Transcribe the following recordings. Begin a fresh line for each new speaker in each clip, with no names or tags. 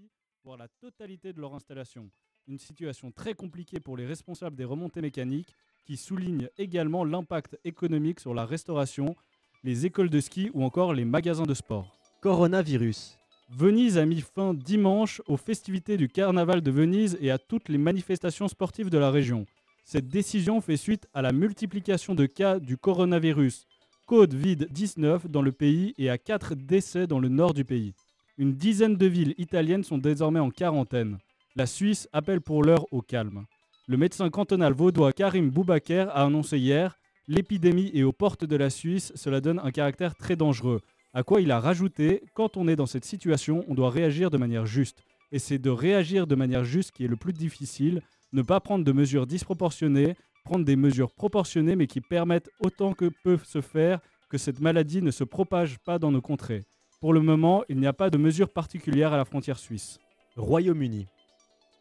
partie, voire la totalité de leur installation. Une situation très compliquée pour les responsables des remontées mécaniques qui souligne également l'impact économique sur la restauration, les écoles de ski ou encore les magasins de sport.
Coronavirus.
Venise a mis fin dimanche aux festivités du Carnaval de Venise et à toutes les manifestations sportives de la région. Cette décision fait suite à la multiplication de cas du coronavirus Covid-19 dans le pays et à 4 décès dans le nord du pays. Une dizaine de villes italiennes sont désormais en quarantaine. La Suisse appelle pour l'heure au calme. Le médecin cantonal vaudois Karim Boubaker a annoncé hier L'épidémie est aux portes de la Suisse, cela donne un caractère très dangereux. À quoi il a rajouté Quand on est dans cette situation, on doit réagir de manière juste. Et c'est de réagir de manière juste qui est le plus difficile, ne pas prendre de mesures disproportionnées, prendre des mesures proportionnées mais qui permettent autant que peuvent se faire que cette maladie ne se propage pas dans nos contrées. Pour le moment, il n'y a pas de mesures particulières à la frontière suisse.
Royaume-Uni.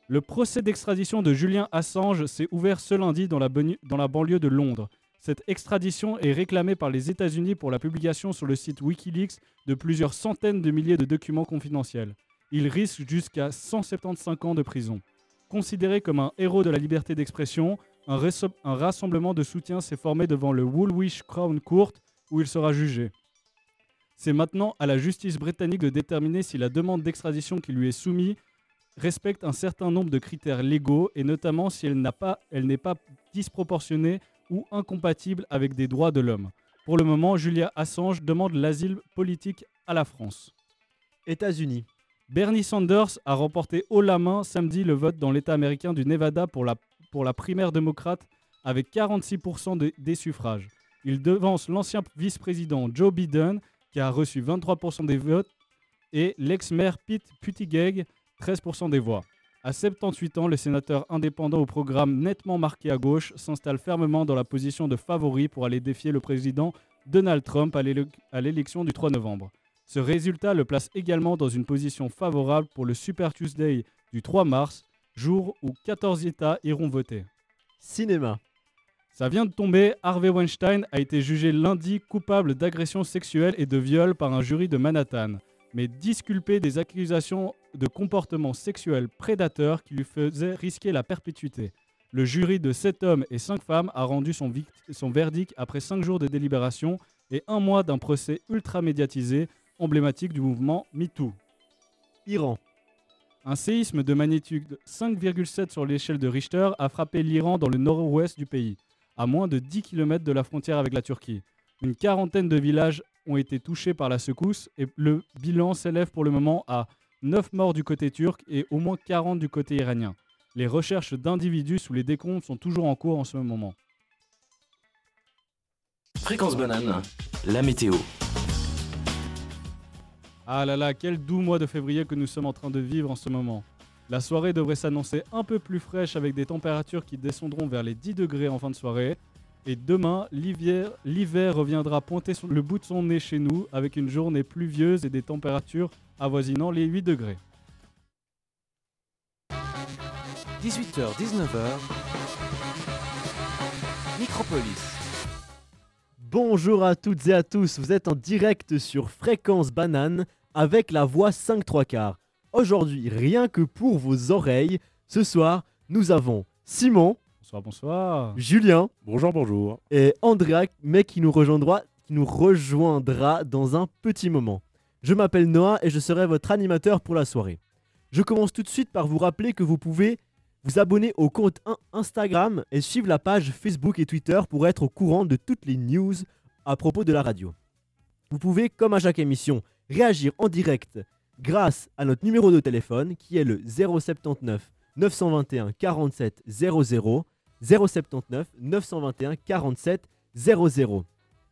Le procès d'extradition de Julien Assange s'est ouvert ce lundi dans la, dans la banlieue de Londres. Cette extradition est réclamée par les États-Unis pour la publication sur le site Wikileaks de plusieurs centaines de milliers de documents confidentiels. Il risque jusqu'à 175 ans de prison. Considéré comme un héros de la liberté d'expression, un, un, rassemblement de soutien s'est formé devant le Woolwich Crown Court où il sera jugé. C'est maintenant à la justice britannique de déterminer si la demande d'extradition qui lui est soumise respecte un certain nombre de critères légaux et notamment si elle n'est pas, pas disproportionnée ou incompatible avec des droits de l'homme. Pour le moment, Julia Assange demande l'asile politique à la France.
États-Unis.
Bernie Sanders a remporté haut la main samedi le vote dans l'État américain du Nevada pour la, pour la primaire démocrate avec 46% des suffrages. Il devance l'ancien vice-président Joe Biden qui a reçu 23% des votes et l'ex-maire Pete Buttigieg 13% des voix. À 78 ans, le sénateur indépendant au programme nettement marqué à gauche s'installe fermement dans la position de favori pour aller défier le président Donald Trump à l'élection du 3 novembre. Ce résultat le place également dans une position favorable pour le Super Tuesday du 3 mars, jour où 14 États iront voter.
Cinéma.
Ça vient de tomber, Harvey Weinstein a été jugé lundi coupable d'agression sexuelle et de viol par un jury de Manhattan mais disculpé des accusations de comportement sexuel prédateur qui lui faisaient risquer la perpétuité. Le jury de 7 hommes et 5 femmes a rendu son, son verdict après 5 jours de délibération et un mois d'un procès ultra médiatisé, emblématique du mouvement MeToo.
Iran.
Un séisme de magnitude 5,7 sur l'échelle de Richter a frappé l'Iran dans le nord-ouest du pays, à moins de 10 km de la frontière avec la Turquie. Une quarantaine de villages ont été touchés par la secousse et le bilan s'élève pour le moment à 9 morts du côté turc et au moins 40 du côté iranien. Les recherches d'individus sous les décomptes sont toujours en cours en ce moment.
Fréquence banane, la météo.
Ah là là, quel doux mois de février que nous sommes en train de vivre en ce moment. La soirée devrait s'annoncer un peu plus fraîche avec des températures qui descendront vers les 10 degrés en fin de soirée. Et demain, l'hiver reviendra pointer sur le bout de son nez chez nous avec une journée pluvieuse et des températures avoisinant les 8 degrés.
18h-19h, Micropolis.
Bonjour à toutes et à tous, vous êtes en direct sur Fréquence Banane avec la voix 5 3 quarts. Aujourd'hui, rien que pour vos oreilles, ce soir, nous avons Simon.
Bonsoir, bonsoir.
Julien.
Bonjour, bonjour.
Et Andrea, mais qui nous rejoindra, qui nous rejoindra dans un petit moment. Je m'appelle Noah et je serai votre animateur pour la soirée. Je commence tout de suite par vous rappeler que vous pouvez vous abonner au compte Instagram et suivre la page Facebook et Twitter pour être au courant de toutes les news à propos de la radio. Vous pouvez, comme à chaque émission, réagir en direct grâce à notre numéro de téléphone qui est le 079 921 47 00 079 921 47 00.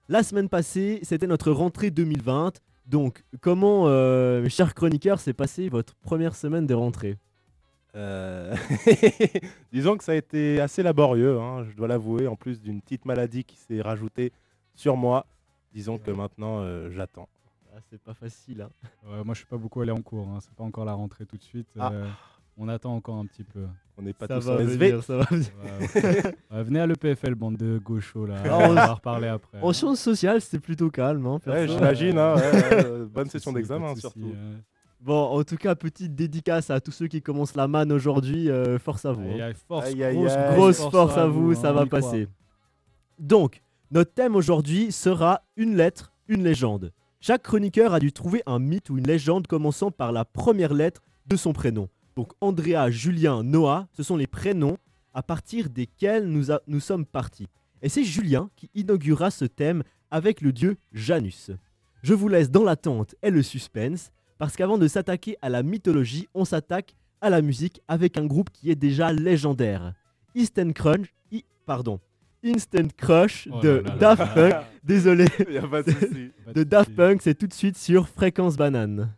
La semaine passée, c'était notre rentrée 2020. Donc, comment, euh, mes chers chroniqueurs, s'est passée votre première semaine de rentrée?
Euh, Disons que ça a été assez laborieux, hein, je dois l'avouer, en plus d'une petite maladie qui s'est rajoutée sur moi. Disons que maintenant, euh, j'attends.
Ah, c'est pas facile. Hein.
moi, je suis pas beaucoup allé en cours. Hein. C'est pas encore la rentrée tout de suite. Ah. On attend encore un petit peu.
On n'est pas
ça
tous
va
venir,
ça va
venir. venez à l'EPFL, bande de gauchos là. on va reparler après.
En sciences sociales, c'était plutôt calme. Hein,
ouais, j'imagine. Hein, bonne session d'examen surtout.
Bon, en tout cas, petite dédicace à tous ceux qui commencent la manne aujourd'hui. euh, force à vous.
Aïe,
hein.
aïe, force,
Aïe, aïe,
grosse,
aïe.
Grosse force à vous,
hein,
ça
on
va
croit.
passer. Donc, notre thème aujourd'hui sera une lettre, une légende. Chaque chroniqueur a dû trouver un mythe ou une légende commençant par la première lettre de son prénom. Donc Andrea, Julien, Noah, ce sont les prénoms à partir desquels nous, sommes partis. Et c'est Julien qui inaugurera ce thème avec le dieu Janus. Je vous laisse dans l'attente et le suspense, parce qu'avant de s'attaquer à la mythologie, on s'attaque à la musique avec un groupe qui est déjà légendaire. Instant Crunch, I- pardon, Instant Crush
Oh
de
là là là
Daft
là
Punk. Désolé,
Y a pas de
de Daft. Punk, c'est tout de suite sur Fréquence Banane.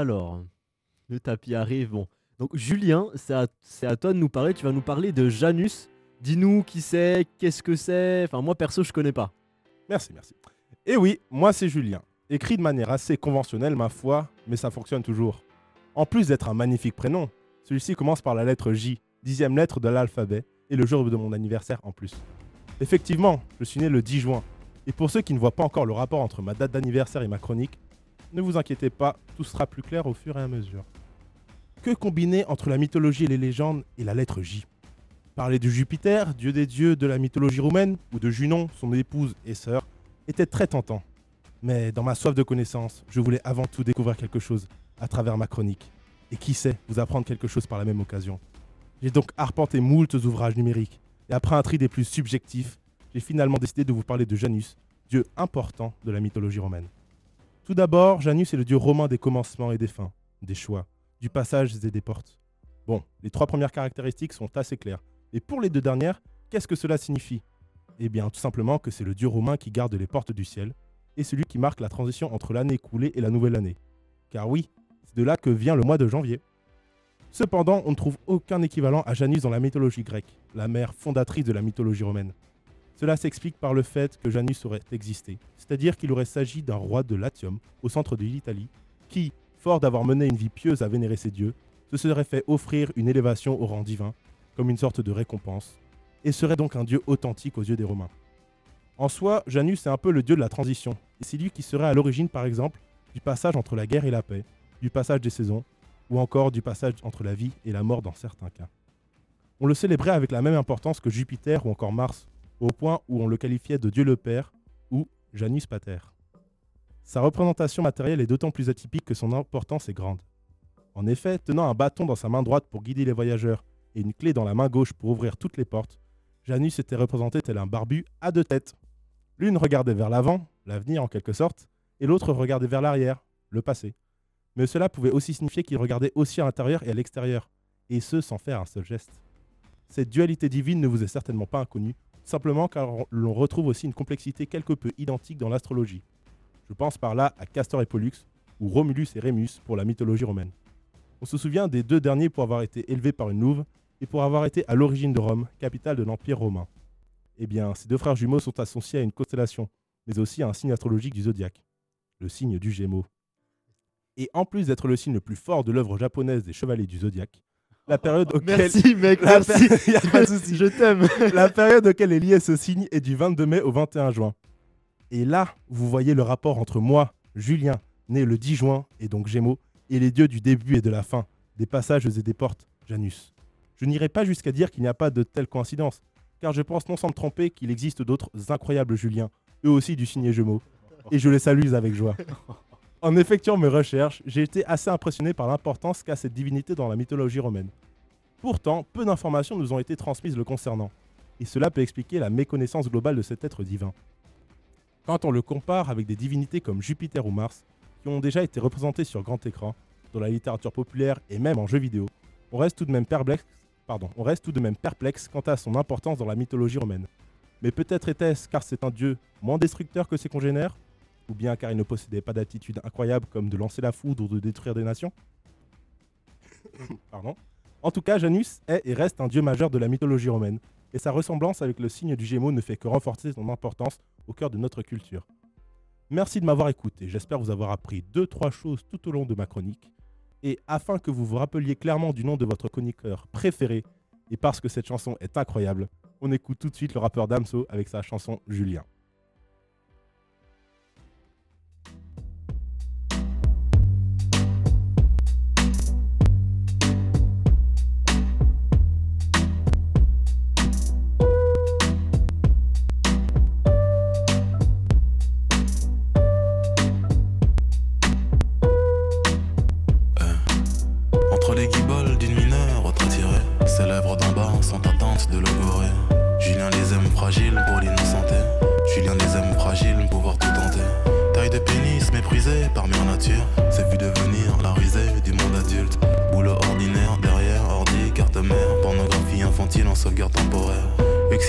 Alors, le tapis arrive. Bon. Donc, Julien, c'est à, toi de nous parler. Tu vas nous parler de Janus. Dis-nous qui c'est, qu'est-ce que c'est. Enfin, moi perso, je connais pas.
Merci, merci. Et oui, moi c'est Julien. Écrit de manière assez conventionnelle, ma foi, mais ça fonctionne toujours. En plus d'être un magnifique prénom, celui-ci commence par la lettre J, dixième lettre de l'alphabet, et le jour de mon anniversaire en plus. Effectivement, je suis né le 10 juin. Et pour ceux qui ne voient pas encore le rapport entre ma date d'anniversaire et ma chronique, ne vous inquiétez pas, tout sera plus clair au fur et à mesure. Que combiner entre la mythologie et les légendes et la lettre J? Parler de Jupiter, dieu des dieux de la mythologie roumaine, ou de Junon, son épouse et sœur, était très tentant. Mais dans ma soif de connaissance, je voulais avant tout découvrir quelque chose à travers ma chronique. Et qui sait, vous apprendre quelque chose par la même occasion. J'ai donc arpenté moultes ouvrages numériques, et après un tri des plus subjectifs, j'ai finalement décidé de vous parler de Janus, dieu important de la mythologie romaine. Tout d'abord, Janus est le dieu romain des commencements et des fins, des choix, du passage et des portes. Bon, les trois premières caractéristiques sont assez claires. Et pour les deux dernières, qu'est-ce que cela signifie? Eh bien, tout simplement que c'est le dieu romain qui garde les portes du ciel, et celui qui marque la transition entre l'année écoulée et la nouvelle année. Car oui, c'est de là que vient le mois de janvier. Cependant, on ne trouve aucun équivalent à Janus dans la mythologie grecque, la mère fondatrice de la mythologie romaine. Cela s'explique par le fait que Janus aurait existé, c'est-à-dire qu'il aurait s'agi d'un roi de Latium, au centre de l'Italie, qui, fort d'avoir mené une vie pieuse à vénérer ses dieux, se serait fait offrir une élévation au rang divin, comme une sorte de récompense, et serait donc un dieu authentique aux yeux des Romains. En soi, Janus est un peu le dieu de la transition, et c'est lui qui serait à l'origine par exemple du passage entre la guerre et la paix, du passage des saisons, ou encore du passage entre la vie et la mort dans certains cas. On le célébrait avec la même importance que Jupiter ou encore Mars, au point où on le qualifiait de Dieu le Père ou Janus Pater. Sa représentation matérielle est d'autant plus atypique que son importance est grande. En effet, tenant un bâton dans sa main droite pour guider les voyageurs et une clé dans la main gauche pour ouvrir toutes les portes, Janus était représenté tel un barbu à deux têtes. L'une regardait vers l'avant, l'avenir en quelque sorte, et l'autre regardait vers l'arrière, le passé. Mais cela pouvait aussi signifier qu'il regardait aussi à l'intérieur et à l'extérieur, et ce sans faire un seul geste. Cette dualité divine ne vous est certainement pas inconnue, simplement car l'on retrouve aussi une complexité quelque peu identique dans l'astrologie. Je pense par là à Castor et Pollux, ou Romulus et Rémus pour la mythologie romaine. On se souvient des deux derniers pour avoir été élevés par une louve et pour avoir été à l'origine de Rome, capitale de l'Empire romain. Eh bien, ces deux frères jumeaux sont associés à une constellation, mais aussi à un signe astrologique du zodiaque, le signe du Gémeaux. Et en plus d'être le signe le plus fort de l'œuvre japonaise des chevaliers du zodiaque, la période auquel
Merci, mec,
La
merci.
per- y a pas de souci.
Je t'aime.
la période auquel est lié ce signe est du 22 mai au 21 juin. Et là, vous voyez le rapport entre moi, Julien, né le 10 juin, et donc Gémeaux, et les dieux du début et de la fin, des passages et des portes, Janus. Je n'irai pas jusqu'à dire qu'il n'y a pas de telle coïncidence, car je pense non sans me tromper qu'il existe d'autres incroyables Juliens, eux aussi du signe Gémeaux, et je les salue avec joie. En effectuant mes recherches, j'ai été assez impressionné par l'importance qu'a cette divinité dans la mythologie romaine. Pourtant, peu d'informations nous ont été transmises le concernant, et cela peut expliquer la méconnaissance globale de cet être divin. Quand on le compare avec des divinités comme Jupiter ou Mars, qui ont déjà été représentés sur grand écran, dans la littérature populaire et même en jeux vidéo, on reste tout de même perplexe, pardon, on reste tout de même perplexe quant à son importance dans la mythologie romaine. Mais peut-être était-ce car c'est un dieu moins destructeur que ses congénères? Ou bien car il ne possédait pas d'attitude incroyable comme de lancer la foudre ou de détruire des nations Pardon. En tout cas, Janus est et reste un dieu majeur de la mythologie romaine, et sa ressemblance avec le signe du Gémeaux ne fait que renforcer son importance au cœur de notre culture. Merci de m'avoir écouté, j'espère vous avoir appris 2-3 choses tout au long de ma chronique. Et afin que vous vous rappeliez clairement du nom de votre chroniqueur préféré, et parce que cette chanson est incroyable, on écoute tout de suite le rappeur Damso avec sa chanson Julien.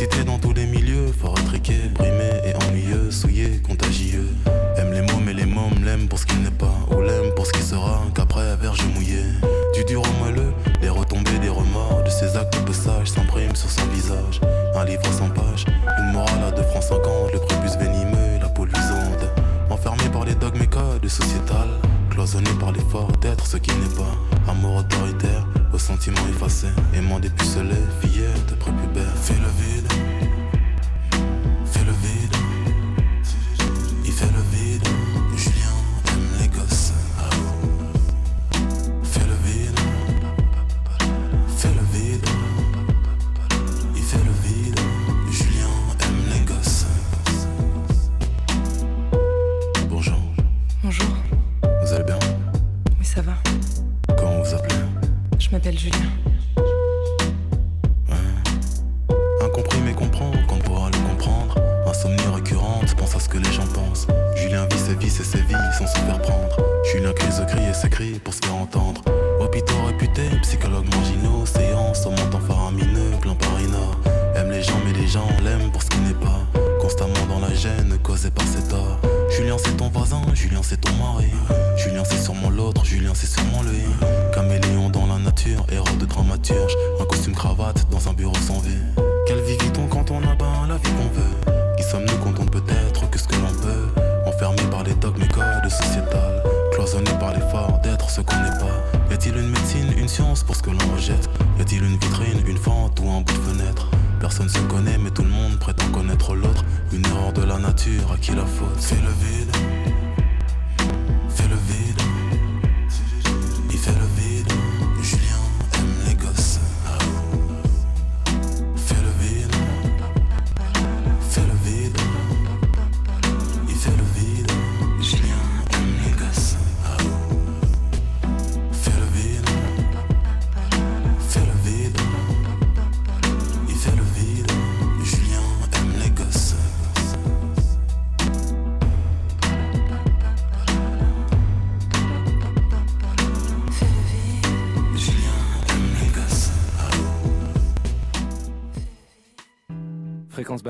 Excité dans tous les milieux, fort étriqué, brimé et ennuyeux, souillé, contagieux. Aime les mômes et les mômes l'aiment pour ce qu'il n'est pas Ou l'aime pour ce qu'il sera qu'après verge mouillé Du dur au moelleux, les retombées des remords De ses actes peu sages s'impriment sur son visage. Un livre sans page, une morale à 2 francs 50 Le prépuce venimeux la peau luisante Enfermé par les dogmes et codes sociétales Cloisonné par l'effort d'être ce qu'il n'est pas sentiments effacés Aimant des pucelets, fillettes, prépubères Fais le vide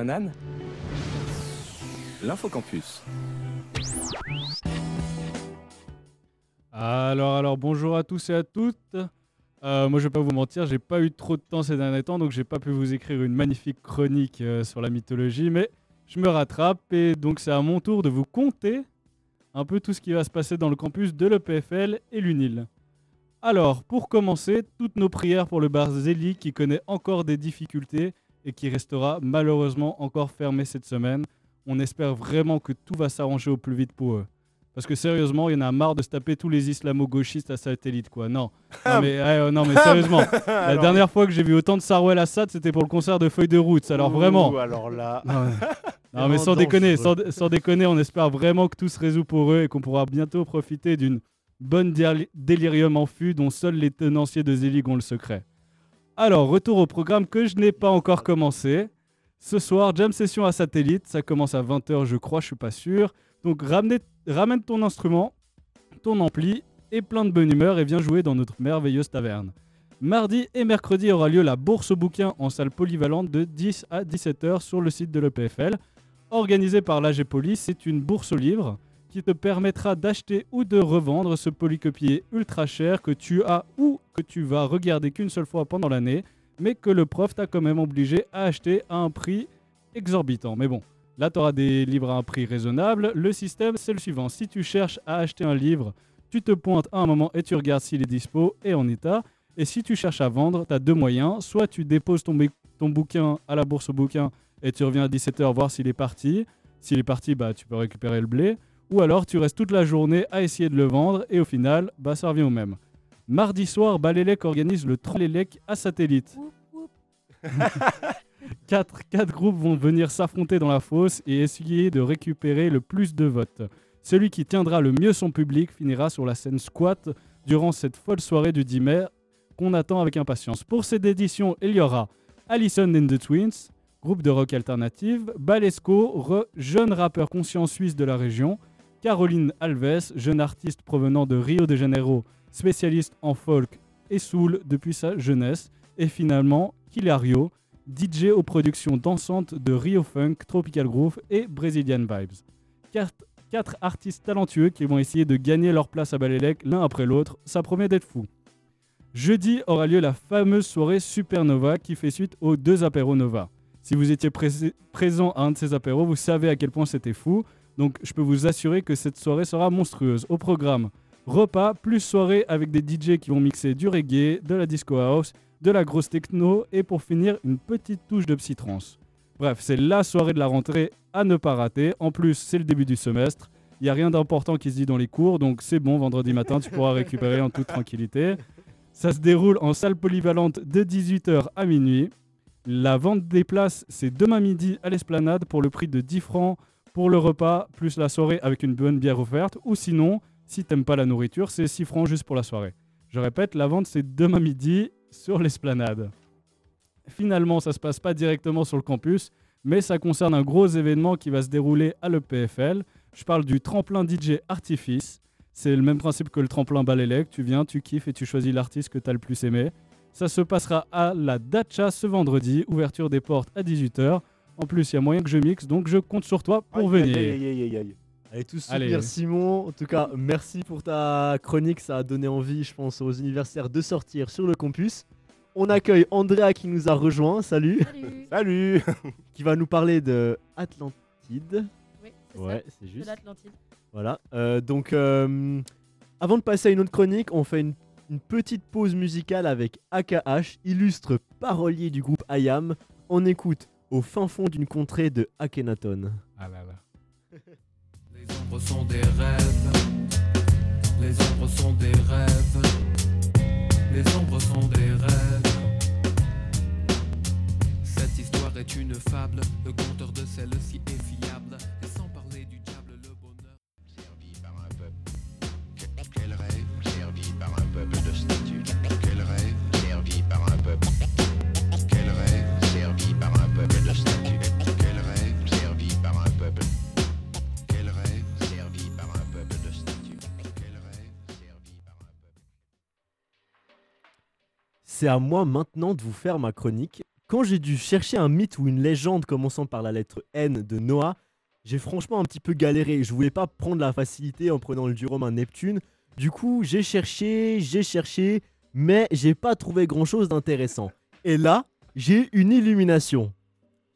banane L'infocampus.
Alors, alors, bonjour à tous et à toutes. Euh, moi, je vais pas vous mentir, j'ai pas eu trop de temps ces derniers temps, donc j'ai pas pu vous écrire une magnifique chronique euh, sur la mythologie, mais je me rattrape et donc c'est à mon tour de vous conter un peu tout ce qui va se passer dans le campus de l'EPFL et l'UNIL. Alors, pour commencer, toutes nos prières pour le bar Zélie qui connaît encore des difficultés et qui restera malheureusement encore fermé cette semaine. On espère vraiment que tout va s'arranger au plus vite pour eux. Parce que sérieusement, il y en a marre de se taper tous les islamo-gauchistes à satellite, quoi. Non, non mais, euh, non, mais sérieusement, la dernière fois que j'ai vu autant de Sarwell Assad, c'était pour le concert de Feuille de route. Alors vraiment,
alors là.
non, mais- non, mais
Vraiment
sans déconner, sans, déconner, on espère vraiment que tout se résout pour eux et qu'on pourra bientôt profiter d'une bonne déli- délirium en fût dont seuls les tenanciers de Zelig ont le secret. Alors, retour au programme que je n'ai pas encore commencé. Ce soir, jam session à satellite, ça commence à 20h je crois, je suis pas sûr. Donc ramenez- ramène ton instrument ton ampli et plein de bonne humeur et viens jouer dans notre merveilleuse taverne. Mardi et mercredi aura lieu la bourse au bouquin en salle polyvalente de 10 à 17h sur le site de l'EPFL. Organisée par l'AG Poly, c'est une bourse au livre qui te permettra d'acheter ou de revendre ce polycopier ultra cher que tu as ou que tu vas regarder qu'une seule fois pendant l'année, mais que le prof t'a quand même obligé à acheter à un prix exorbitant. Mais bon, là tu auras des livres à un prix raisonnable. Le système c'est le suivant, si tu cherches à acheter un livre, tu te pointes à un moment et tu regardes s'il est dispo et en état. Et si tu cherches à vendre, tu as deux moyens. Soit tu déposes ton, bouquin à la bourse au bouquin et tu reviens à 17h voir s'il est parti. S'il est parti, bah, tu peux récupérer le blé. Ou alors tu restes toute la journée à essayer de le vendre et au final, bah, ça revient au même. Mardi soir, Balélec organise le Trollélec à satellite. quatre, quatre groupes vont venir s'affronter dans la fosse et essayer de récupérer le plus de votes. Celui qui tiendra le mieux son public finira sur la scène squat durant cette folle soirée du 10 mai qu'on attend avec impatience. Pour cette édition, il y aura Allison and the Twins, groupe de rock alternative, Balesco, re- jeune rappeur conscient suisse de la région, Caroline Alves, jeune artiste provenant de Rio de Janeiro, spécialiste en folk et soul depuis sa jeunesse, et finalement Kilario, DJ aux productions dansantes de Rio Funk, Tropical Groove et Brazilian Vibes. Quatre, artistes talentueux qui vont essayer de gagner leur place à Balélec l'un après l'autre, ça promet d'être fou. Jeudi aura lieu la fameuse soirée Supernova qui fait suite aux deux apéros Nova. Si vous étiez pré- présent à un de ces apéros, vous savez à quel point c'était fou. Donc je peux vous assurer que cette soirée sera monstrueuse. Au programme, repas plus soirée avec des DJ qui vont mixer du reggae, de la disco house, de la grosse techno et pour finir une petite touche de psytrance. Bref, c'est la soirée de la rentrée à ne pas rater. En plus, c'est le début du semestre. Il n'y a rien d'important qui se dit dans les cours, donc c'est bon, vendredi matin, tu pourras récupérer en toute tranquillité. Ça se déroule en salle polyvalente de 18h à minuit. La vente des places, c'est demain midi à l'esplanade pour le prix de 10 francs pour le repas, plus la soirée avec une bonne bière offerte. Ou sinon, si t'aimes pas la nourriture, c'est 6 francs juste pour la soirée. Je répète, la vente, c'est demain midi sur l'esplanade. Finalement, ça se passe pas directement sur le campus, mais ça concerne un gros événement qui va se dérouler à l'EPFL. Je parle du tremplin DJ Artifice. C'est le même principe que le tremplin Balélec. Tu viens, tu kiffes et tu choisis l'artiste que tu as le plus aimé. Ça se passera à la Dacha ce vendredi, ouverture des portes à 18h. En plus, il y a moyen que je mixe, donc je compte sur toi pour
Aïe,
venir.
aïe, aïe, aïe, aïe, aïe.
Allez tous
Allez.
soutenir Simon. En tout cas, merci pour ta chronique. Ça a donné envie, je pense, aux universitaires de sortir sur le campus. On accueille Andrea qui nous a rejoint. Salut.
Salut
Salut
Qui va nous parler de Atlantide.
Oui, c'est
Ouais, c'est
ça, de
juste.
l'Atlantide.
Voilà. euh, donc, euh, avant de passer à une autre chronique, on fait une, une petite pause musicale avec AKH, illustre parolier du groupe IAM. On écoute au fin fond d'une contrée de Akhenaton.
Ah là là.
Les ombres sont des rêves. Les ombres sont des rêves. Les ombres sont des rêves. Cette histoire est une fable. Le conteur de celle-ci est fiable.
C'est à moi maintenant de vous faire ma chronique. Quand j'ai dû chercher un mythe ou une légende commençant par la lettre N de Noah, j'ai franchement un petit peu galéré. Je voulais pas prendre la facilité en prenant le dieu romain Neptune. Du coup, j'ai cherché, j'ai cherché, mais j'ai pas trouvé grand chose d'intéressant. Et là, j'ai une illumination.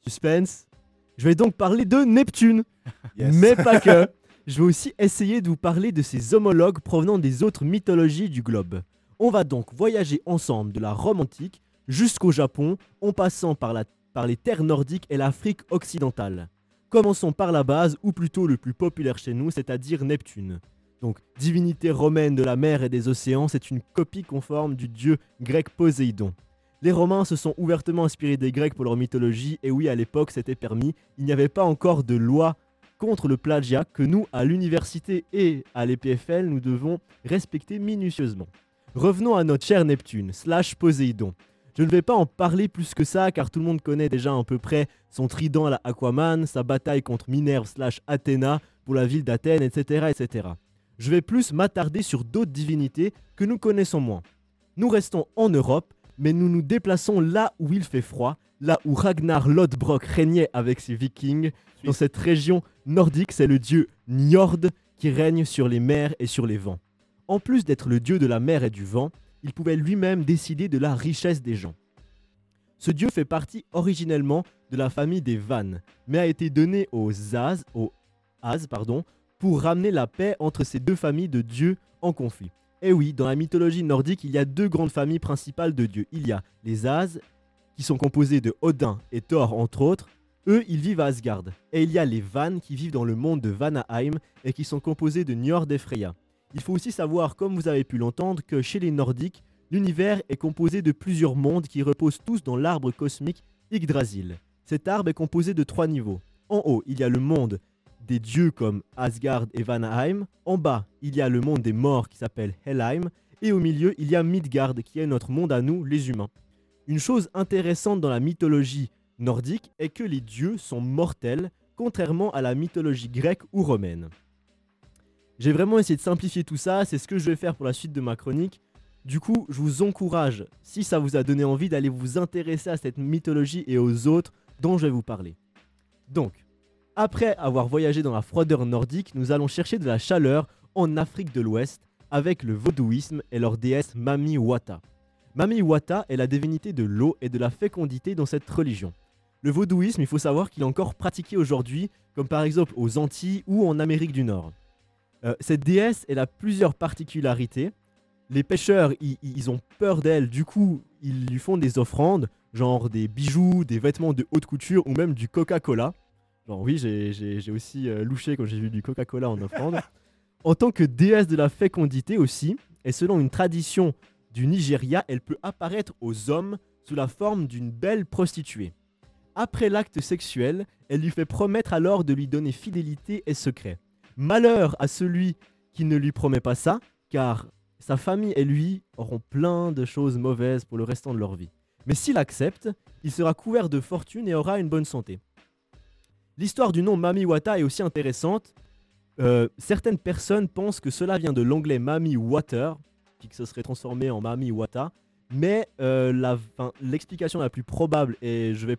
Suspense. Je vais donc parler de Neptune.
Yes.
Mais pas que. Je vais aussi essayer de vous parler de ses homologues provenant des autres mythologies du globe. On va donc voyager ensemble de la Rome antique jusqu'au Japon, en passant par, les terres nordiques et l'Afrique occidentale. Commençons par la base, ou plutôt le plus populaire chez nous, c'est-à-dire Neptune. Donc, divinité romaine de la mer et des océans, c'est une copie conforme du dieu grec Poséidon. Les Romains se sont ouvertement inspirés des Grecs pour leur mythologie, et oui, à l'époque, c'était permis. Il n'y avait pas encore de loi contre le plagiat que nous, à l'université et à l'EPFL, nous devons respecter minutieusement. Revenons à notre cher Neptune, slash Poséidon. Je ne vais pas en parler plus que ça, car tout le monde connaît déjà à peu près son trident à la Aquaman, sa bataille contre Minerve slash Athéna pour la ville d'Athènes, etc., etc. je vais plus m'attarder sur d'autres divinités que nous connaissons moins. Nous restons en Europe, mais nous nous déplaçons là où il fait froid, là où Ragnar Lodbrok régnait avec ses vikings. Dans cette région nordique, c'est le dieu Njord qui règne sur les mers et sur les vents. En plus d'être le dieu de la mer et du vent, il pouvait lui-même décider de la richesse des gens. Ce dieu fait partie originellement de la famille des Vannes, mais a été donné aux Az, pour ramener la paix entre ces deux familles de dieux en conflit. Et oui, dans la mythologie nordique, il y a deux grandes familles principales de dieux. Il y a les Az, qui sont composés de Odin et Thor entre autres. Eux, ils vivent à Asgard. Et il y a les Vannes qui vivent dans le monde de Vanaheim et qui sont composés de Njord et Freya. Il faut aussi savoir, comme vous avez pu l'entendre, que chez les Nordiques, l'univers est composé de plusieurs mondes qui reposent tous dans l'arbre cosmique Yggdrasil. Cet arbre est composé de trois niveaux. En haut, il y a le monde des dieux comme Asgard et Vanaheim. En bas, il y a le monde des morts qui s'appelle Helheim. Et au milieu, il y a Midgard qui est notre monde à nous, les humains. Une chose intéressante dans la mythologie nordique est que les dieux sont mortels, contrairement à la mythologie grecque ou romaine. J'ai vraiment essayé de simplifier tout ça, c'est ce que je vais faire pour la suite de ma chronique. Du coup, je vous encourage, si ça vous a donné envie, d'aller vous intéresser à cette mythologie et aux autres dont je vais vous parler. Donc, après avoir voyagé dans la froideur nordique, nous allons chercher de la chaleur en Afrique de l'Ouest avec le vaudouisme et leur déesse Mami Wata. Mami Wata est la divinité de l'eau et de la fécondité dans cette religion. Le vaudouisme, il faut savoir qu'il est encore pratiqué aujourd'hui, comme par exemple aux Antilles ou en Amérique du Nord. Euh, cette déesse, elle a plusieurs particularités. Les pêcheurs, ils, ont peur d'elle, du coup, ils lui font des offrandes, genre des bijoux, des vêtements de haute couture ou même du Coca-Cola. Genre oui, j'ai aussi euh, louché quand j'ai vu du Coca-Cola en offrande. en tant que déesse de la fécondité aussi, et selon une tradition du Nigeria, elle peut apparaître aux hommes sous la forme d'une belle prostituée. Après l'acte sexuel, elle lui fait promettre alors de lui donner fidélité et secret. Malheur à celui qui ne lui promet pas ça, car sa famille et lui auront plein de choses mauvaises pour le restant de leur vie. Mais s'il accepte, il sera couvert de fortune et aura une bonne santé. L'histoire du nom Mami Wata est aussi intéressante. Euh, certaines personnes pensent que cela vient de l'anglais Mami Water, puis que ce serait transformé en Mami Wata. Mais euh, l'explication la plus probable, et je vais,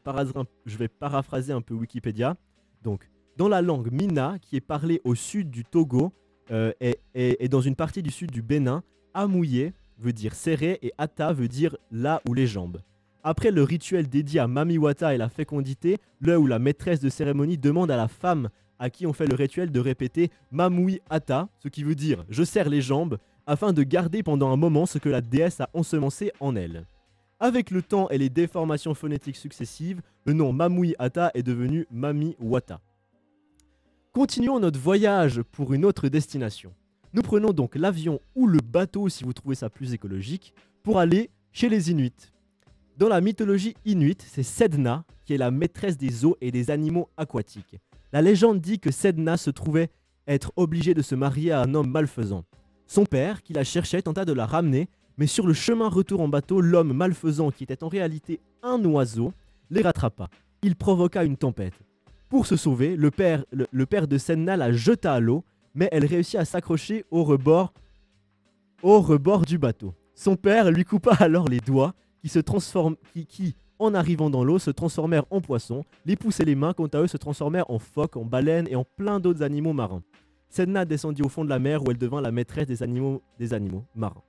je vais paraphraser un peu Wikipédia, donc dans la langue Mina, qui est parlée au sud du Togo euh, et, et dans une partie du sud du Bénin, Amouye veut dire serré et Ata veut dire là ou les jambes. Après le rituel dédié à Mami Wata et la fécondité, là où la maîtresse de cérémonie demande à la femme à qui on fait le rituel de répéter Mamui Ata, ce qui veut dire je serre les jambes, afin de garder pendant un moment ce que la déesse a ensemencé en elle. Avec le temps et les déformations phonétiques successives, le nom Mamui Ata est devenu Mami Wata. Continuons notre voyage pour une autre destination. Nous prenons donc l'avion ou le bateau si vous trouvez ça plus écologique pour aller chez les Inuits. Dans la mythologie inuite, c'est Sedna qui est la maîtresse des eaux et des animaux aquatiques. La légende dit que Sedna se trouvait être obligée de se marier à un homme malfaisant. Son père, qui la cherchait, tenta de la ramener, mais sur le chemin retour en bateau, l'homme malfaisant, qui était en réalité un oiseau, les rattrapa. Il provoqua une tempête. Pour se sauver, le père, de Sedna la jeta à l'eau, mais elle réussit à s'accrocher au rebord, du bateau. Son père lui coupa alors les doigts, qui se en arrivant dans l'eau, se transformèrent en poissons. Les pouces et les mains, quant à eux, se transformèrent en phoques, en baleines et en plein d'autres animaux marins. Sedna descendit au fond de la mer où elle devint la maîtresse des animaux, des animaux marins.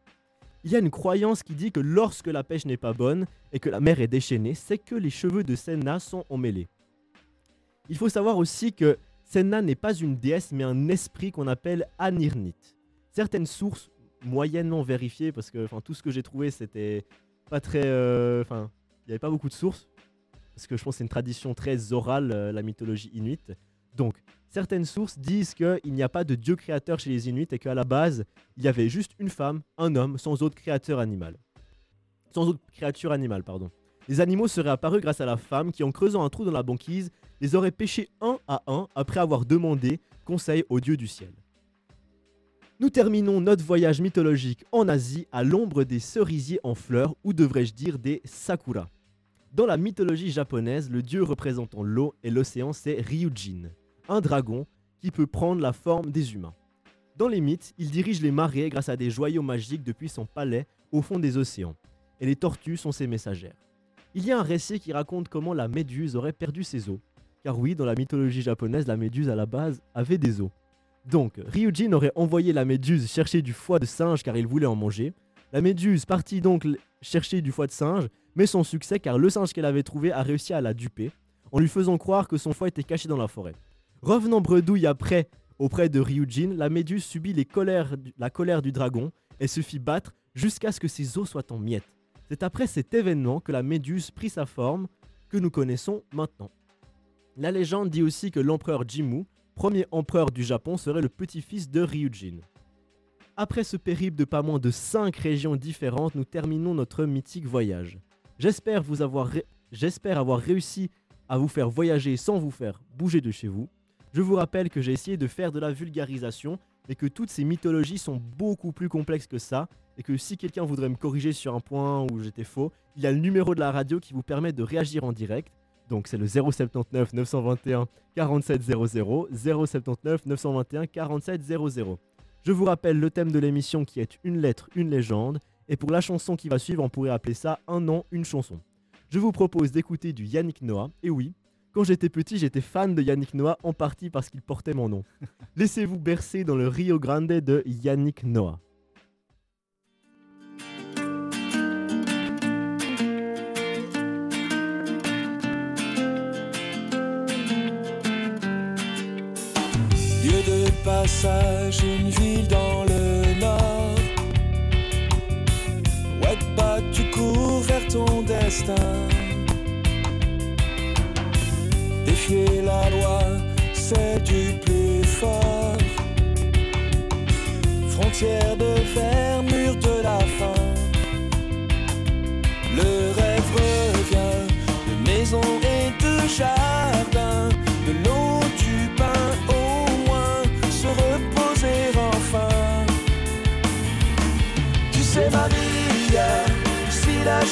Il y a une croyance qui dit que lorsque la pêche n'est pas bonne et que la mer est déchaînée, c'est que les cheveux de Senna sont emmêlés. Il faut savoir aussi que Senna n'est pas une déesse mais un esprit qu'on appelle Anirnit. Certaines sources moyennement vérifiées, parce que tout ce que j'ai trouvé c'était pas très... euh, Enfin, il n'y avait pas beaucoup de sources, parce que je pense que c'est une tradition très orale, euh, la mythologie inuite. Donc, certaines sources disent qu'il n'y a pas de dieu créateur chez les Inuits et qu'à la base, il y avait juste une femme, un homme, sans autre créateur animal. Sans autre créature animale, pardon. Les animaux seraient apparus grâce à la femme qui, en creusant un trou dans la banquise, les aurait pêchés un à un après avoir demandé conseil au dieu du ciel. Nous terminons notre voyage mythologique en Asie à l'ombre des cerisiers en fleurs, ou devrais-je dire des sakura. Dans la mythologie japonaise, le dieu représentant l'eau et l'océan, c'est Ryujin, un dragon qui peut prendre la forme des humains. Dans les mythes, il dirige les marées grâce à des joyaux magiques depuis son palais au fond des océans. Et les tortues sont ses messagères. Il y a un récit qui raconte comment la méduse aurait perdu ses os. Car oui, dans la mythologie japonaise, la méduse à la base avait des os. Donc, Ryujin aurait envoyé la méduse chercher du foie de singe car il voulait en manger. La méduse partit donc chercher du foie de singe, mais sans succès car le singe qu'elle avait trouvé a réussi à la duper, en lui faisant croire que son foie était caché dans la forêt. Revenant bredouille après auprès de Ryujin, la méduse subit la colère du dragon et se fit battre jusqu'à ce que ses os soient en miettes. C'est après cet événement que la méduse prit sa forme que nous connaissons maintenant. La légende dit aussi que l'empereur Jimmu, premier empereur du Japon, serait le petit-fils de Ryujin. Après ce périple de pas moins de 5 régions différentes, nous terminons notre mythique voyage. J'espère avoir, avoir réussi à vous faire voyager sans vous faire bouger de chez vous. Je vous rappelle que j'ai essayé de faire de la vulgarisation, mais que toutes ces mythologies sont beaucoup plus complexes que ça, et que si quelqu'un voudrait me corriger sur un point où j'étais faux, il y a le numéro de la radio qui vous permet de réagir en direct. Donc c'est le 079 921 4700, 079 921 4700. Je vous rappelle le thème de l'émission qui est une lettre, une légende, et pour la chanson qui va suivre, on pourrait appeler ça un nom, une chanson. Je vous propose d'écouter du Yannick Noah, et oui, quand j'étais petit, j'étais fan de Yannick Noah en partie parce qu'il portait mon nom. Laissez-vous bercer dans le Rio Grande de Yannick Noah.
Passage, une ville dans le nord. Ouais, bah tu cours vers ton destin. Défier la loi, c'est du plus fort. Frontière de fer,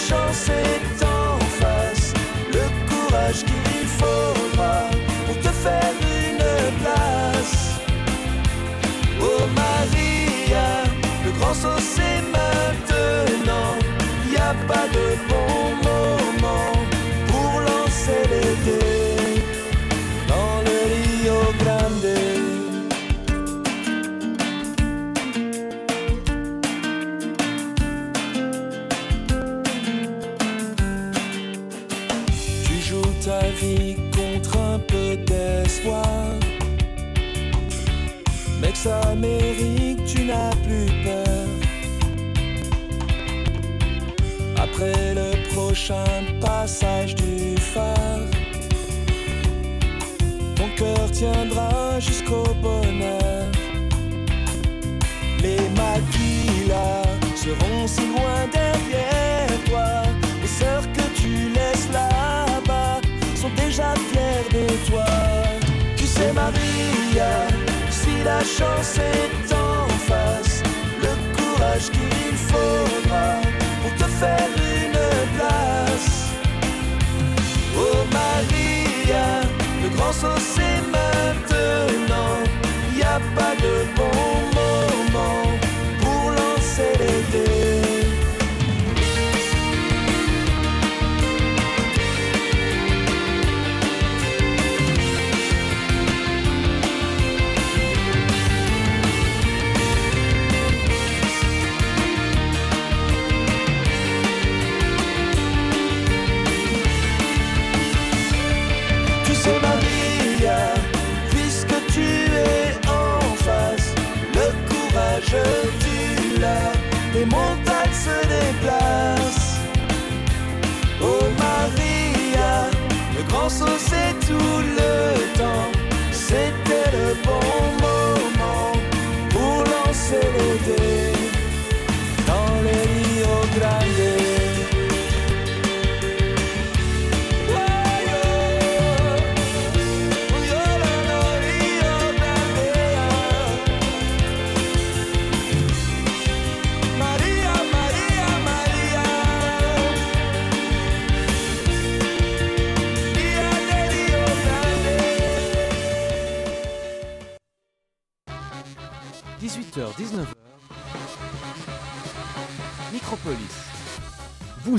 chance est en face, le courage qu'il faudra Mex-Amérique, tu n'as plus peur. Après le prochain passage du phare, ton cœur tiendra jusqu'au bonheur. Les maquillas seront si loin derrière la chance est en face, le courage qu'il faudra pour te faire une place. Oh Maria, le grand saut c'est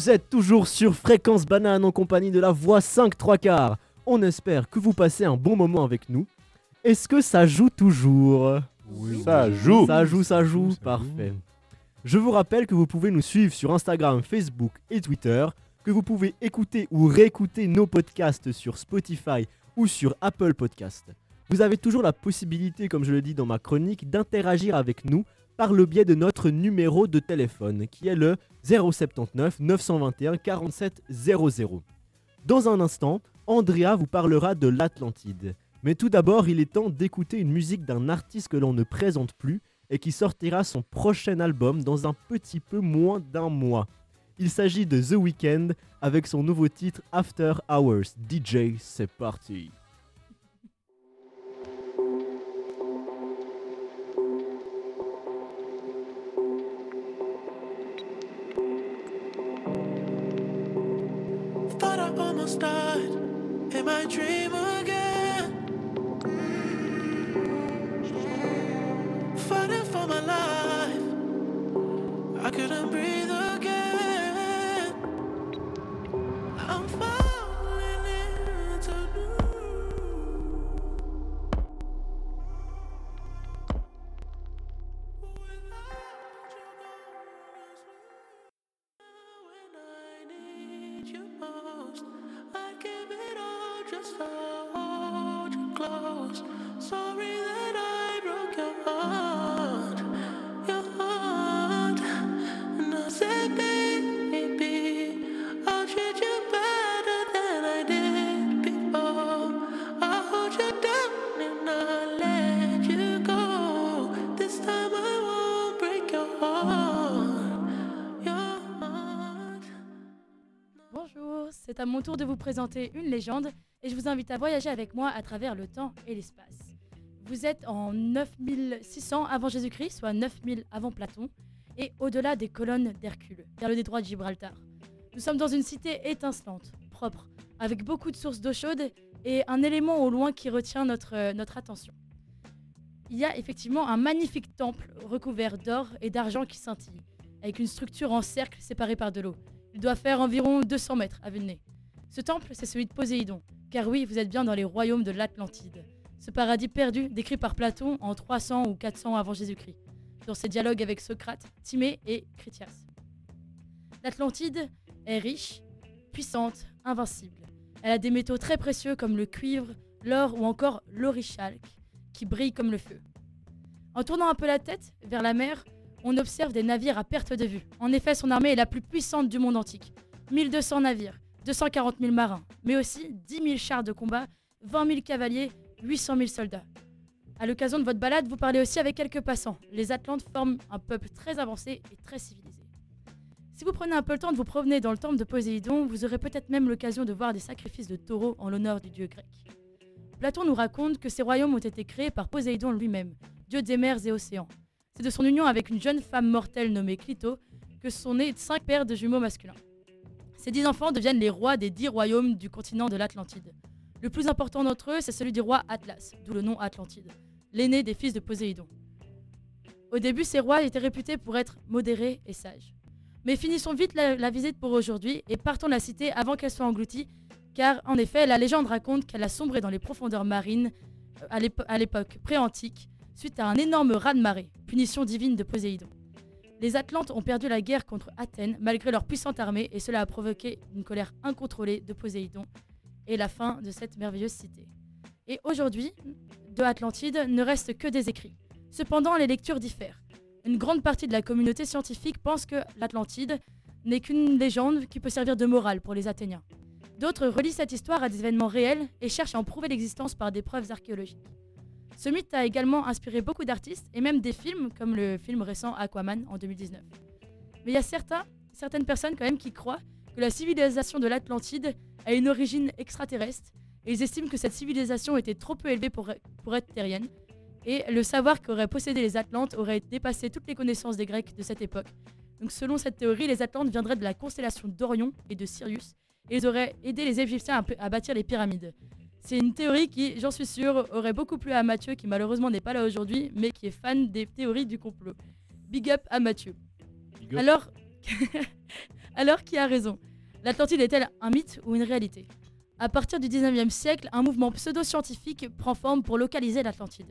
Vous êtes toujours sur Fréquence Banane en compagnie de la voix 5 3 quarts. On espère que vous passez un bon moment avec nous. Est-ce que ça joue toujours?
Ça joue.
Ça joue, ça joue,
Ça
parfait. Je vous rappelle que vous pouvez nous suivre sur Instagram, Facebook et Twitter, que vous pouvez écouter ou réécouter nos podcasts sur Spotify ou sur Apple Podcast. Vous avez toujours la possibilité, comme je le dis dans ma chronique, d'interagir avec nous par le biais de notre numéro de téléphone qui est le 079 921 47 00. Dans un instant, Andrea vous parlera de l'Atlantide. Mais tout d'abord, il est temps d'écouter une musique d'un artiste que l'on ne présente plus et qui sortira son prochain album dans un petit peu moins d'un mois. Il s'agit de The Weeknd avec son nouveau titre After Hours. DJ, c'est parti.
my
dreams. Tour de vous présenter une légende et je vous invite à voyager avec moi à travers le temps et l'espace. Vous êtes en 9600 avant Jésus-Christ, soit 9000 avant Platon, et au-delà des colonnes d'Hercule, vers le détroit de Gibraltar. Nous sommes dans une cité étincelante, propre, avec beaucoup de sources d'eau chaude et un élément au loin qui retient notre, euh, notre attention. Il y a effectivement un magnifique temple recouvert d'or et d'argent qui scintille, avec une structure en cercle séparée par de l'eau. Il doit faire environ 200 mètres à vue de nez. Ce temple, c'est celui de Poséidon, car oui, vous êtes bien dans les royaumes de l'Atlantide. Ce paradis perdu, décrit par Platon en 300 ou 400 avant Jésus-Christ, dans ses dialogues avec Socrate, Timée et Critias. L'Atlantide est riche, puissante, invincible. Elle a des métaux très précieux comme le cuivre, l'or ou encore l'orichalque, qui brillent comme le feu. En tournant un peu la tête vers la mer, on observe des navires à perte de vue. En effet, son armée est la plus puissante du monde antique. 1200 navires, 240 000 marins, mais aussi 10 000 chars de combat, 20 000 cavaliers, 800 000 soldats. À l'occasion de votre balade, vous parlez aussi avec quelques passants. Les Atlantes forment un peuple très avancé et très civilisé. Si vous prenez un peu le temps de vous promener dans le temple de Poséidon, vous aurez peut-être même l'occasion de voir des sacrifices de taureaux en l'honneur du dieu grec. Platon nous raconte que ces royaumes ont été créés par Poséidon lui-même, dieu des mers et océans. C'est de son union avec une jeune femme mortelle nommée Clito que sont nés cinq paires de jumeaux masculins. Ces dix enfants deviennent les rois des dix royaumes du continent de l'Atlantide. Le plus important d'entre eux, c'est celui du roi Atlas, d'où le nom Atlantide, l'aîné des fils de Poséidon. Au début, ces rois étaient réputés pour être modérés et sages. Mais finissons vite la, visite pour aujourd'hui et partons de la cité avant qu'elle soit engloutie, car en effet, la légende raconte qu'elle a sombré dans les profondeurs marines euh, à l'épo- à l'époque pré-antique suite à un énorme raz-de-marée, punition divine de Poséidon. Les Atlantes ont perdu la guerre contre Athènes malgré leur puissante armée et cela a provoqué une colère incontrôlée de Poséidon et la fin de cette merveilleuse cité. Et aujourd'hui, de Atlantide ne reste que des écrits. Cependant, les lectures diffèrent. Une grande partie de la communauté scientifique pense que l'Atlantide n'est qu'une légende qui peut servir de morale pour les Athéniens. D'autres relient cette histoire à des événements réels et cherchent à en prouver l'existence par des preuves archéologiques. Ce mythe a également inspiré beaucoup d'artistes et même des films comme le film récent Aquaman en 2019. Mais il y a certaines personnes quand même qui croient que la civilisation de l'Atlantide a une origine extraterrestre et ils estiment que cette civilisation était trop peu élevée pour, être terrienne et le savoir qu'auraient possédé les Atlantes aurait dépassé toutes les connaissances des Grecs de cette époque. Donc selon cette théorie, les Atlantes viendraient de la constellation d'Orion et de Sirius et ils auraient aidé les Égyptiens à bâtir les pyramides. C'est une théorie qui, j'en suis sûre, aurait beaucoup plu à Mathieu, qui malheureusement n'est pas là aujourd'hui, mais qui est fan des théories du complot. Big up à Mathieu.
Big up.
Alors, Alors qui a raison? L'Atlantide est-elle un mythe ou une réalité? À partir du 19e siècle, un mouvement pseudo-scientifique prend forme pour localiser l'Atlantide.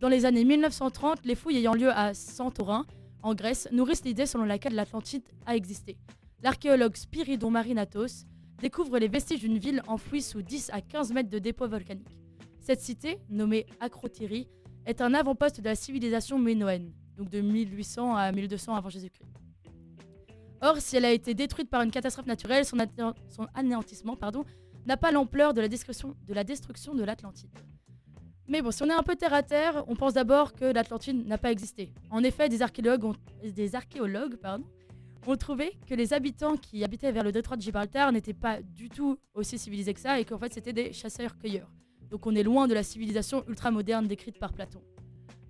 Dans les années 1930, les fouilles ayant lieu à Santorin, en Grèce, nourrissent l'idée selon laquelle l'Atlantide a existé. L'archéologue Spiridon Marinatos découvre les vestiges d'une ville enfouie sous 10 à 15 mètres de dépôt volcanique. Cette cité, nommée Acrotiri, est un avant-poste de la civilisation minoenne, donc de 1800 à 1200 avant Jésus-Christ. Or, si elle a été détruite par une catastrophe naturelle, son, anéant- son anéantissement n'a pas l'ampleur de, la destruction- de la destruction de l'Atlantide. Mais bon, si on est un peu terre à terre, on pense d'abord que l'Atlantide n'a pas existé. En effet, des archéologues ont, des archéologues, pardon, ont trouvé que les habitants qui habitaient vers le détroit de Gibraltar n'étaient pas du tout aussi civilisés que ça et qu'en fait c'était des chasseurs-cueilleurs. Donc on est loin de la civilisation ultramoderne décrite par Platon.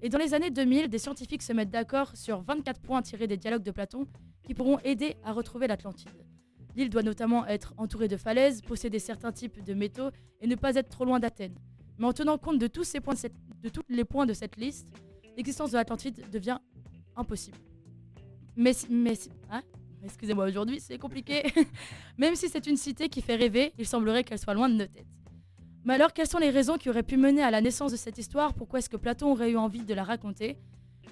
Et dans les années 2000, des scientifiques se mettent d'accord sur 24 points tirés des dialogues de Platon qui pourront aider à retrouver l'Atlantide. L'île doit notamment être entourée de falaises, posséder certains types de métaux et ne pas être trop loin d'Athènes. Mais en tenant compte de tous les points de cette liste, l'existence de l'Atlantide devient impossible. Mais, mais hein excusez-moi, aujourd'hui c'est compliqué. Même si c'est une cité qui fait rêver, il semblerait qu'elle soit loin de nos têtes. Mais alors, quelles sont les raisons qui auraient pu mener à la naissance de cette histoire? Pourquoi est-ce que Platon aurait eu envie de la raconter?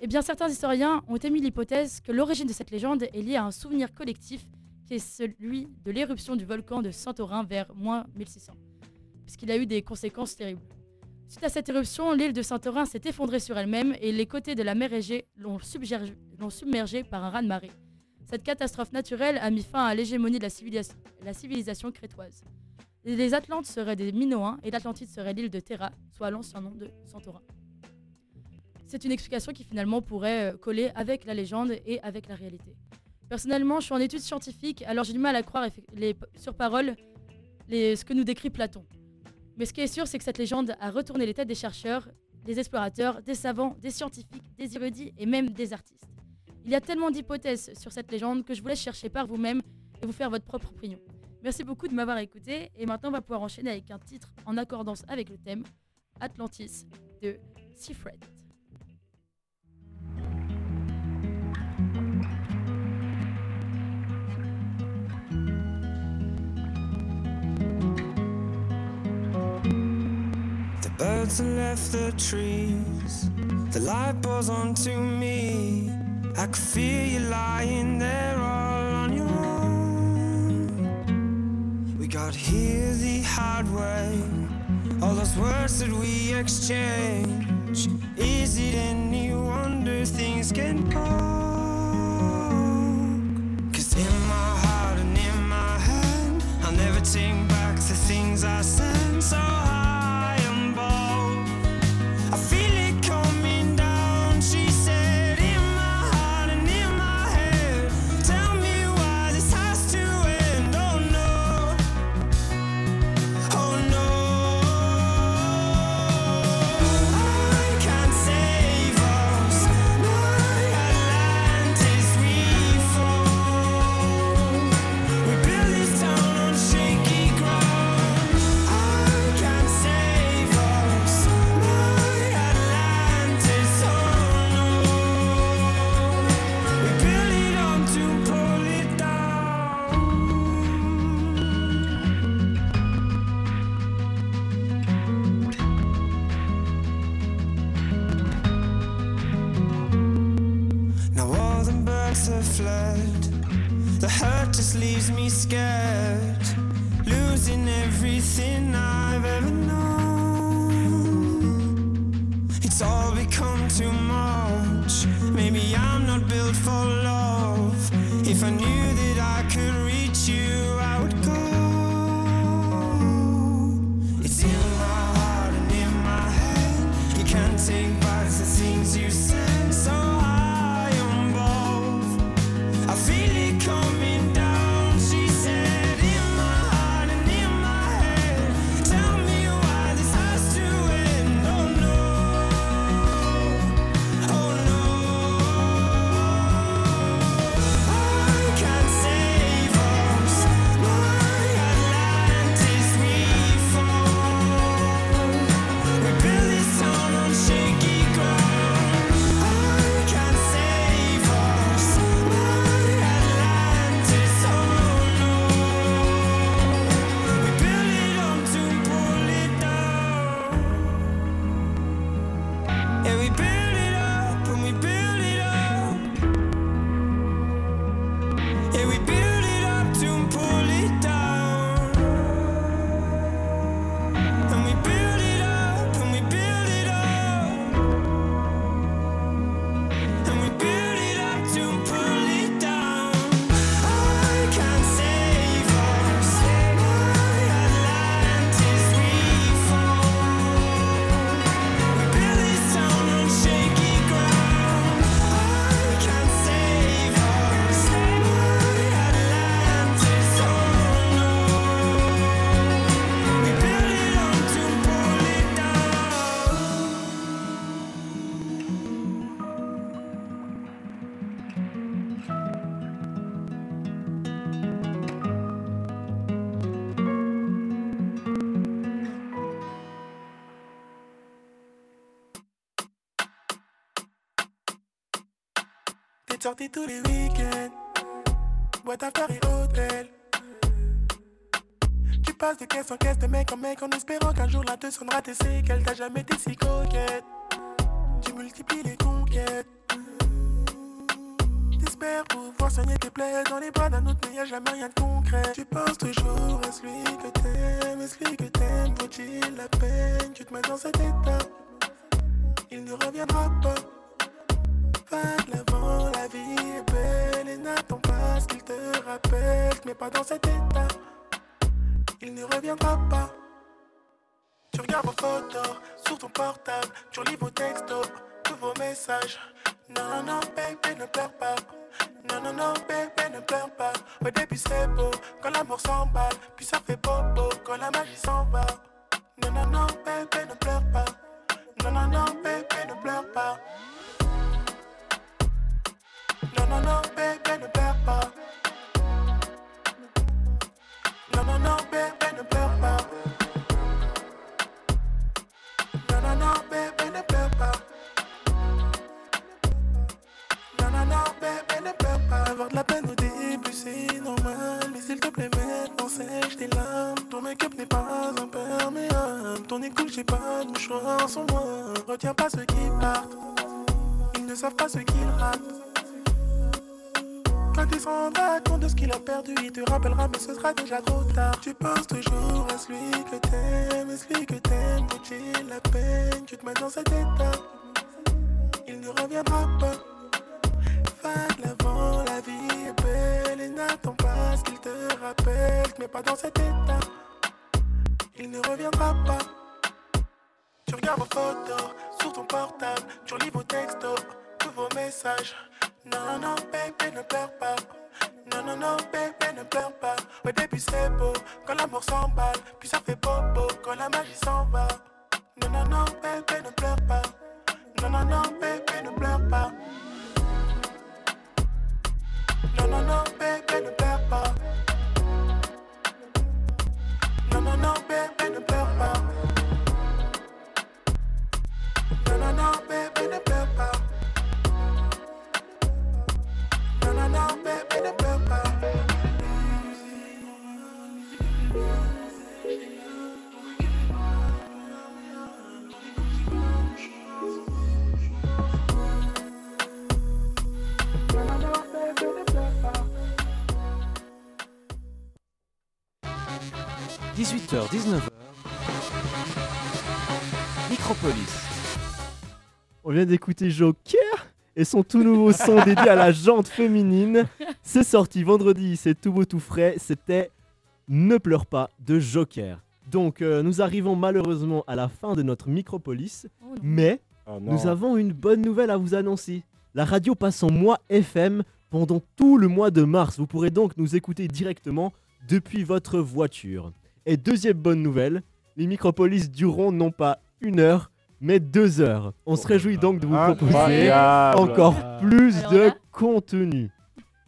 Eh bien, certains historiens ont émis l'hypothèse que l'origine de cette légende est liée à un souvenir collectif qui est celui de l'éruption du volcan de Santorin vers moins 1600, puisqu'il a eu des conséquences terribles. Suite à cette éruption, l'île de Santorin s'est effondrée sur elle-même et les côtés de la mer Égée l'ont submergée par un raz-de-marée. Cette catastrophe naturelle a mis fin à l'hégémonie de la, civilis- la civilisation crétoise. Les Atlantes seraient des Minoens et l'Atlantide serait l'île de Terra, soit l'ancien nom de Santorin. C'est une explication qui finalement pourrait euh, coller avec la légende et avec la réalité. Personnellement, je suis en études scientifiques, alors j'ai du mal à croire sur parole ce que nous décrit Platon. Mais ce qui est sûr, c'est que cette légende a retourné les têtes des chercheurs, des explorateurs, des savants, des scientifiques, des érudits et même des artistes. Il y a tellement d'hypothèses sur cette légende que je vous laisse chercher par vous-même et vous faire votre propre opinion. Merci beaucoup de m'avoir écouté et maintenant on va pouvoir enchaîner avec un titre en accordance avec le thème Atlantis de Seafret.
Birds have left the trees. The light pours onto me. I could feel you lying there all on your own. We got here the hard way. All those words that we exchange. Is it any wonder things get wrong? Cause in my heart and in my head, I'll never take back the things I said. So
Toutes sorties tous les week-ends. Boîte à faire et hôtel. Tu passes de caisse en caisse, de mec en mec, en espérant qu'un jour la te sonnera tes séquelles. T'as jamais été si coquette. Tu multiplies les conquêtes. T'espères pouvoir soigner tes plaies dans les bras d'un autre, mais y a jamais rien de concret. Tu penses toujours à celui que t'aimes, et celui que t'aimes vaut-il la peine Tu te mets dans cet état, il ne reviendra pas. De l'avant, la vie est belle et n'attends pas ce qu'il te rappelle. Mais pas dans cet état, il ne reviendra pas. Tu regardes vos photos sur ton portable, tu relis vos textos, tous vos messages. Non, non, non, baby, ne pleure pas. Non, non, non, baby, ne pleure pas. Au début c'est beau, quand l'amour s'emballe, puis ça fait bobo, quand la magie s'en va. Non, non, non, baby, ne pleure pas. Non, non, non, baby, ne pleure pas. Non, non, baby, ne pleure pas. Non, non, baby, ne pleure pas. Non, non, baby, ne pleure pas. Non, non, de la peine au début, normal. Mais s'il te plaît, maintenant, sèche tes larmes. Ton make-up n'est pas imperméable. Ton écoute, j'ai pas de mouchoir sur moi. Retiens pas ceux qui partent. Ils ne savent pas ce qu'ils ratent. Quand il se rendra compte de ce qu'il a perdu, il te rappellera, mais ce sera déjà trop tard. Tu penses toujours à celui que t'aimes, celui que t'aimes vaut-il la peine Tu te mets dans cet état, il ne reviendra pas. Va de l'avant, la vie est belle et n'attends pas ce qu'il te rappelle. Mais pas dans cet état, il ne reviendra pas. Tu regardes vos photos sur ton portable, tu relis vos textos, tous vos messages. Non, non, baby, ne pleure pas. Non, non, non, baby, ne pleure pas. Au début c'est beau, quand l'amour s'emballe, puis ça fait bobo, quand la magie s'en va. Non, non, non, baby, ne pleure pas. Non, non, non, baby, ne pleure pas. Non, non, non, baby, ne pleure pas. Non, non, non, baby, ne pas. Non, non, baby, ne pleure pas.
19h. Micropolis.
On vient d'écouter Joker et son tout nouveau son dédié à la jante féminine. C'est sorti vendredi, c'est tout beau tout frais. C'était Ne pleure pas de Joker. Donc euh, nous arrivons malheureusement à la fin de notre Micropolis, mais
Oh
nous avons une bonne nouvelle à vous annoncer. La radio passe en mois FM pendant tout le mois de mars. Vous pourrez donc nous écouter directement depuis votre voiture. Et deuxième bonne nouvelle, les Micropolis dureront non pas une heure, mais deux heures. On se réjouit donc de vous proposer encore plus de contenu.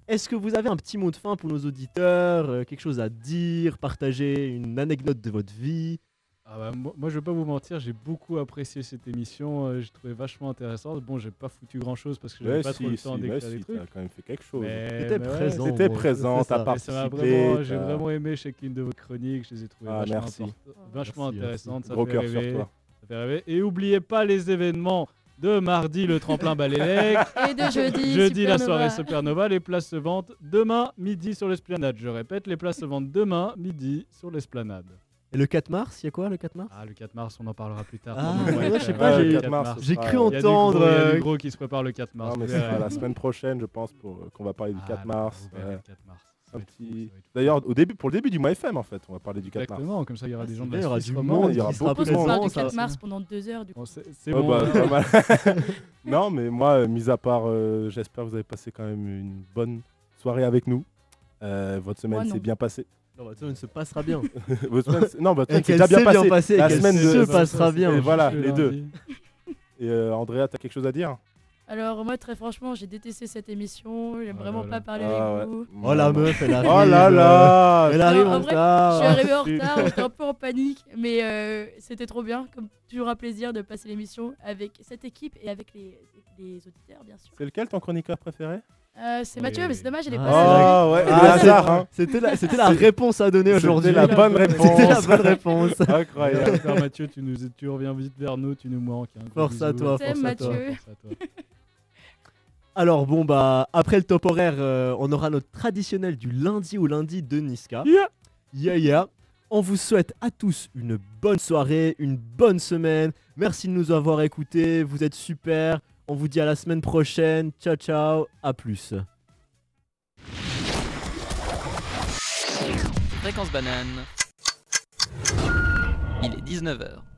Est-ce que vous avez un petit mot de fin pour nos auditeurs euh, Quelque chose à dire Partager une anecdote de votre vie?
Ah bah, moi, moi, je vais pas vous mentir, j'ai beaucoup apprécié cette émission. euh, j'ai trouvé vachement intéressante. Bon, j'ai pas foutu grand chose parce que j'avais
Ouais,
pas
si,
trop le temps
mais
d'écrire
si,
des trucs.
t'as quand même fait quelque chose.
T'étais
mais ouais,
présent,
présent, t'as participé.
j'ai vraiment aimé chacune de vos chroniques. Je les ai trouvées
Ah,
vachement,
merci.
import- vachement
Merci,
intéressantes. Ça
Gros
fait
cœur sur toi.
Ça fait rêver. Et oubliez pas les événements de mardi, le tremplin Balélec.
Et de jeudi,
Jeudi, la soirée Supernova. Les places se vendent demain midi sur l'esplanade. Je répète, les places se vendent demain midi sur l'esplanade.
Et le 4 mars, il y a quoi le 4 mars?
Ah, le 4 mars, on en parlera plus tard.
Ah, ouais, je sais pas,
Ouais,
j'ai-
le 4 mars,
j'ai
ce
cru
sera- il y a du
entendre,
gros- Il y a
euh,
du gros qui se prépare le 4 mars.
Non, mais
verrez.
la semaine prochaine, je pense, pour euh, qu'on va parler du
Ah,
4
bah,
mars. ouais.
le 4 mars.
Un petit-. D'ailleurs, au début, pour le début du mois FM, en fait, on va parler du 4 mars.
Exactement, comme ça il y aura des gens de
Il
la
y aura du monde
il y aura beaucoup
On
de
parle du
ça-
4 mars pendant deux heures, du coup.
C'est bon.
bah, pas mal. non, mais moi, euh, mis à part, euh, j'espère que vous avez passé quand même une bonne soirée avec nous. Euh, votre
Moi,
semaine s'est bien passée.
Non, votre semaine se passera bien.
votre non, votre semaine s'est déjà bien passée. La semaine
se
de...
passera bien.
Et voilà, les deux. Et Andrea, t'as quelque chose à dire?
Alors moi très franchement j'ai détesté cette émission, j'aime
Oh
vraiment
là
pas
là.
parler
Ah,
avec
ouais.
vous.
Oh la meuf, elle arrive.
Oh là
euh,
là
Elle arrive
Non, en
retard.
Je suis arrivée en retard, j'étais un peu en panique, mais euh, c'était trop bien, comme toujours un plaisir de passer l'émission avec cette équipe et avec les, les auditeurs bien sûr.
C'est lequel ton chroniqueur préféré?
Euh, c'est Mathieu, mais c'est dommage, il est
Ah,
pas.
C'était la, c'était réponse à donner
c'était
aujourd'hui.
la bonne réponse.
C'était la bonne réponse.
Incroyable.
Mathieu, tu, nous, tu reviens vite vers nous, tu nous manques. hein.
Force à toi,
T'aimes,
force à toi.
Mathieu.
Force à toi.
Alors bon bah après le top horaire, euh, on aura notre traditionnel du lundi au lundi de Niska.
Yeah.
Yeah yeah. On vous souhaite à tous une bonne soirée, une bonne semaine. Merci de nous avoir écoutés, vous êtes super. On vous dit à la semaine prochaine. Ciao ciao, à plus.
Fréquence banane. Il est 19h.